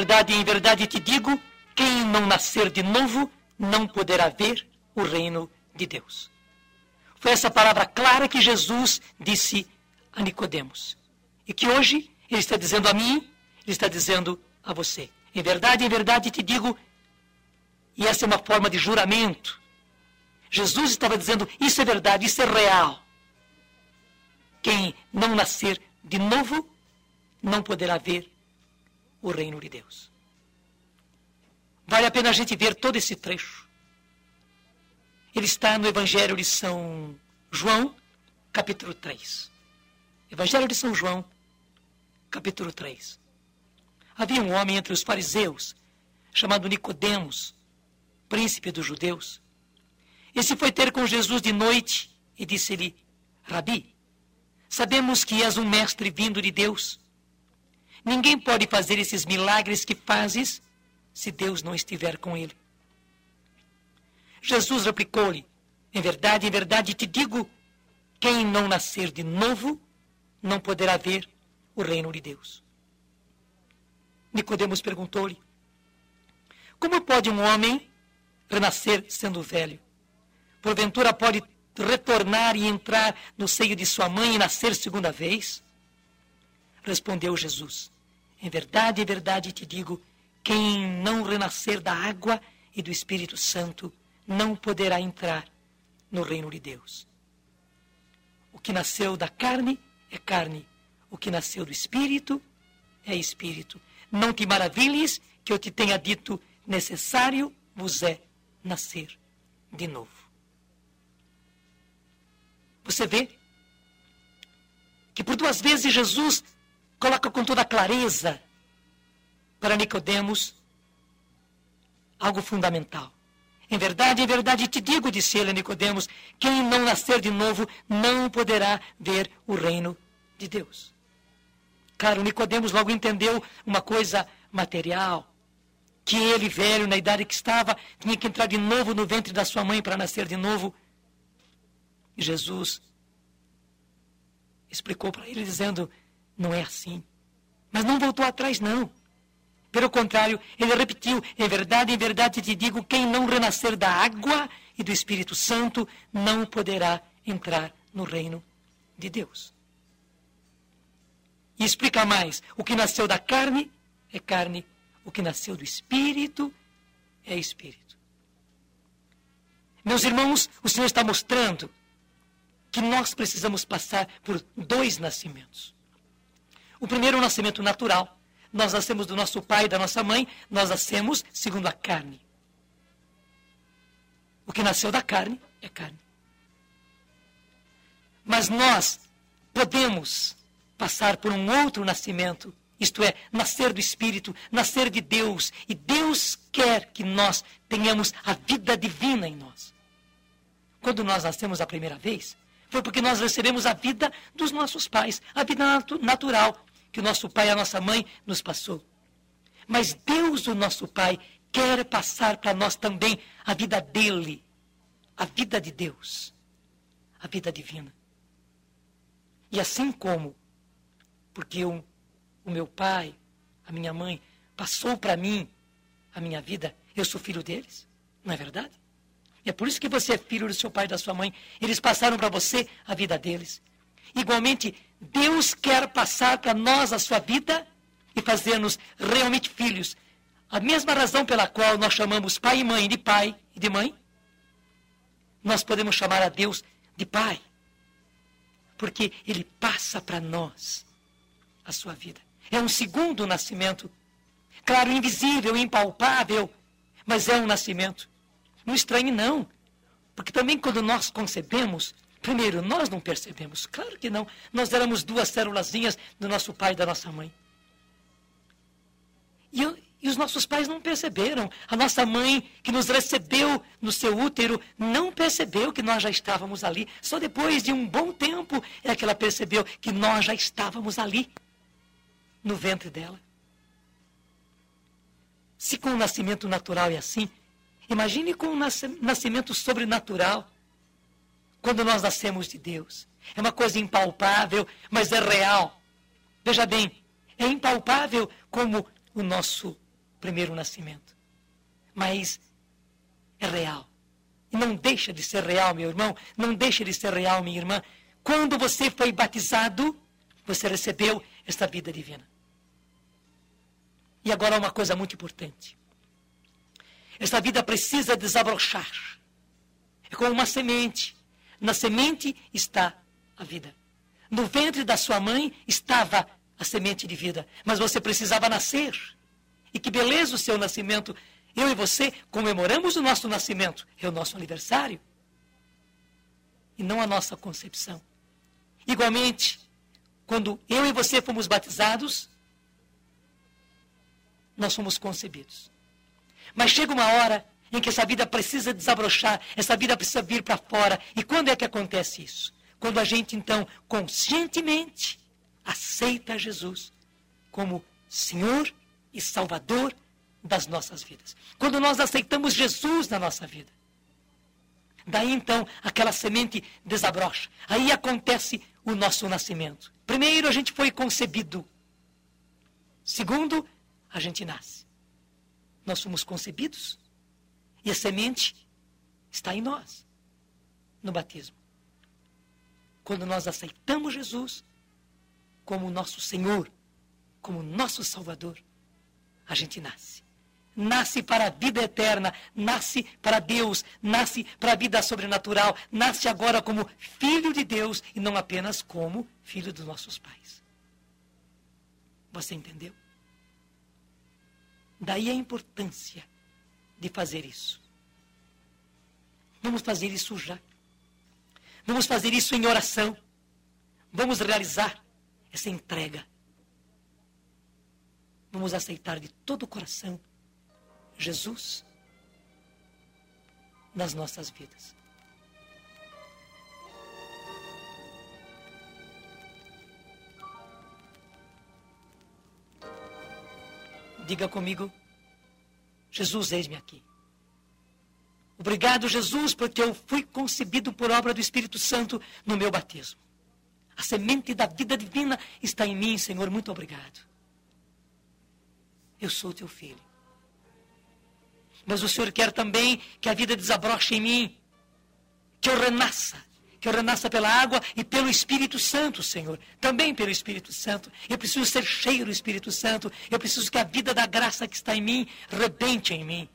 verdade, em verdade te digo: quem não nascer de novo não poderá ver o reino de Deus. Foi essa palavra clara que Jesus disse a Nicodemos. E que hoje ele está dizendo a mim, ele está dizendo a você. Em verdade, em verdade te digo, e essa é uma forma de juramento. Jesus estava dizendo: isso é verdade, isso é real. Quem não nascer de novo não poderá ver o reino de Deus. Vale a pena a gente ver todo esse trecho. Ele está no Evangelho de São João, capítulo 3. Evangelho de São João, capítulo 3. Havia um homem entre os fariseus, chamado Nicodemos, príncipe dos judeus. Esse foi ter com Jesus de noite e disse-lhe: Rabi, sabemos que és um mestre vindo de Deus. Ninguém pode fazer esses milagres que fazes se Deus não estiver com ele. Jesus replicou-lhe: Em verdade, em verdade te digo, quem não nascer de novo não poderá ver o reino de Deus. Nicodemos perguntou-lhe: Como pode um homem renascer sendo velho? Porventura pode retornar e entrar no seio de sua mãe e nascer segunda vez? Respondeu Jesus: Em verdade, em verdade te digo, quem não renascer da água e do Espírito Santo não poderá entrar no reino de Deus. O que nasceu da carne é carne, o que nasceu do Espírito é Espírito. Não te maravilhes que eu te tenha dito, necessário vos é nascer de novo. Você vê que por duas vezes Jesus coloca com toda clareza para Nicodemos algo fundamental. Em verdade, em verdade te digo, disse ele a Nicodemos, quem não nascer de novo não poderá ver o reino de Deus. Claro, Nicodemos logo entendeu uma coisa material, que ele, velho, na idade que estava, tinha que entrar de novo no ventre da sua mãe para nascer de novo. E Jesus explicou para ele, dizendo: não é assim. Mas não voltou atrás, não. Pelo contrário, ele repetiu: Em verdade, em verdade te digo: quem não renascer da água e do Espírito Santo não poderá entrar no reino de Deus. E explica mais: o que nasceu da carne é carne, o que nasceu do Espírito é Espírito. Meus irmãos, o Senhor está mostrando que nós precisamos passar por dois nascimentos. O primeiro é o nascimento natural nós nascemos do nosso pai e da nossa mãe, nós nascemos segundo a carne. O que nasceu da carne é carne. Mas nós podemos passar por um outro nascimento, isto é, nascer do Espírito, nascer de Deus. E Deus quer que nós tenhamos a vida divina em nós. Quando nós nascemos a primeira vez, foi porque nós recebemos a vida dos nossos pais, a vida natural, que o nosso pai e a nossa mãe nos passou. Mas Deus, o nosso Pai, quer passar para nós também a vida dele, a vida de Deus, a vida divina. E assim como, porque o, o meu pai, a minha mãe, passou para mim a minha vida, eu sou filho deles, não é verdade? E é por isso que você é filho do seu pai e da sua mãe. Eles passaram para você a vida deles. Igualmente, Deus quer passar para nós a sua vida e fazer-nos realmente filhos. A mesma razão pela qual nós chamamos pai e mãe de pai e de mãe, nós podemos chamar a Deus de pai. Porque Ele passa para nós a sua vida. É um segundo nascimento. Claro, invisível, impalpável, mas é um nascimento. Não estranhe, não. Porque também quando nós concebemos, Primeiro, nós não percebemos. Claro que não. Nós éramos duas célulazinhas do nosso pai e da nossa mãe. E, e, os nossos pais não perceberam. A nossa mãe, que nos recebeu no seu útero, não percebeu que nós já estávamos ali. Só depois de um bom tempo é que ela percebeu que nós já estávamos ali, no ventre dela. Se com o nascimento natural é assim, imagine com o nascimento sobrenatural quando nós nascemos de Deus. É uma coisa impalpável, mas é real. Veja bem, é impalpável como o nosso primeiro nascimento. Mas é real. E não deixa de ser real, meu irmão. Não deixa de ser real, minha irmã. Quando você foi batizado, você recebeu esta vida divina. E agora uma coisa muito importante. Esta vida precisa desabrochar. É como uma semente. Na semente está a vida. No ventre da sua mãe estava a semente de vida. Mas você precisava nascer. E que beleza o seu nascimento. Eu e você comemoramos o nosso nascimento. É o nosso aniversário. E não a nossa concepção. Igualmente, quando eu e você fomos batizados, nós fomos concebidos. Mas chega uma hora em que essa vida precisa desabrochar, essa vida precisa vir para fora. E quando é que acontece isso? Quando a gente, então, conscientemente aceita Jesus como Senhor e Salvador das nossas vidas. Quando nós aceitamos Jesus na nossa vida. Daí então aquela semente desabrocha. Aí acontece o nosso nascimento. Primeiro, a gente foi concebido. Segundo, a gente nasce. Nós somos concebidos e a semente está em nós, no batismo. Quando nós aceitamos Jesus como nosso Senhor, como nosso Salvador, a gente nasce. Nasce para a vida eterna, nasce para Deus, nasce para a vida sobrenatural, nasce agora como filho de Deus e não apenas como filho dos nossos pais. Você entendeu? Daí a importância de fazer isso. Vamos fazer isso já. Vamos fazer isso em oração. Vamos realizar essa entrega. Vamos aceitar de todo o coração Jesus nas nossas vidas. Diga comigo, Jesus, eis-me aqui. Obrigado, Jesus, porque eu fui concebido por obra do Espírito Santo no meu batismo. A semente da vida divina está em mim, Senhor. Muito obrigado. Eu sou teu filho. Mas o Senhor quer também que a vida desabroche em mim, que eu renasça que eu renasça pela água e pelo Espírito Santo, Senhor. Também pelo Espírito Santo. Eu preciso ser cheio do Espírito Santo. Eu preciso que a vida da graça que está em mim rebente em mim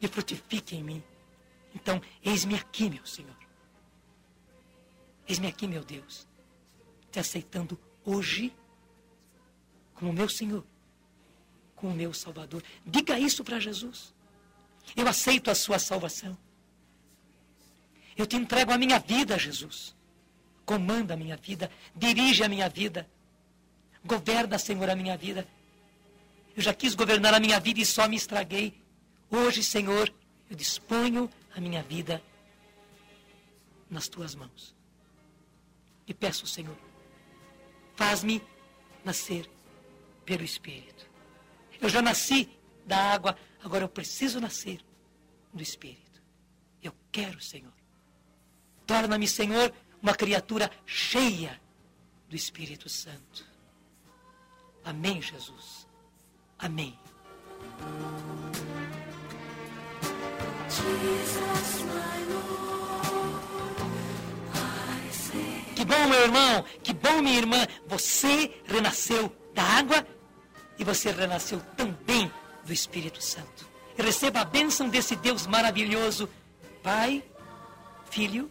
e frutifique em mim. Então, eis-me aqui, meu Senhor. Eis-me aqui, meu Deus. Te aceitando hoje como meu Senhor, como meu Salvador. Diga isso para Jesus. Eu aceito a sua salvação. Eu te entrego a minha vida, Jesus. Comanda a minha vida, dirige a minha vida. Governa, Senhor, a minha vida. Eu já quis governar a minha vida e só me estraguei. Hoje, Senhor, eu disponho a minha vida nas tuas mãos. E peço, Senhor, faz-me nascer pelo Espírito. Eu já nasci da água, agora eu preciso nascer do Espírito. Eu quero, Senhor, Torna-me, Senhor, uma criatura cheia do Espírito Santo. Amém, Jesus. Amém. Que bom, meu irmão, que bom, minha irmã. Você renasceu da água e você renasceu também do Espírito Santo. receba a bênção desse Deus maravilhoso, Pai, Filho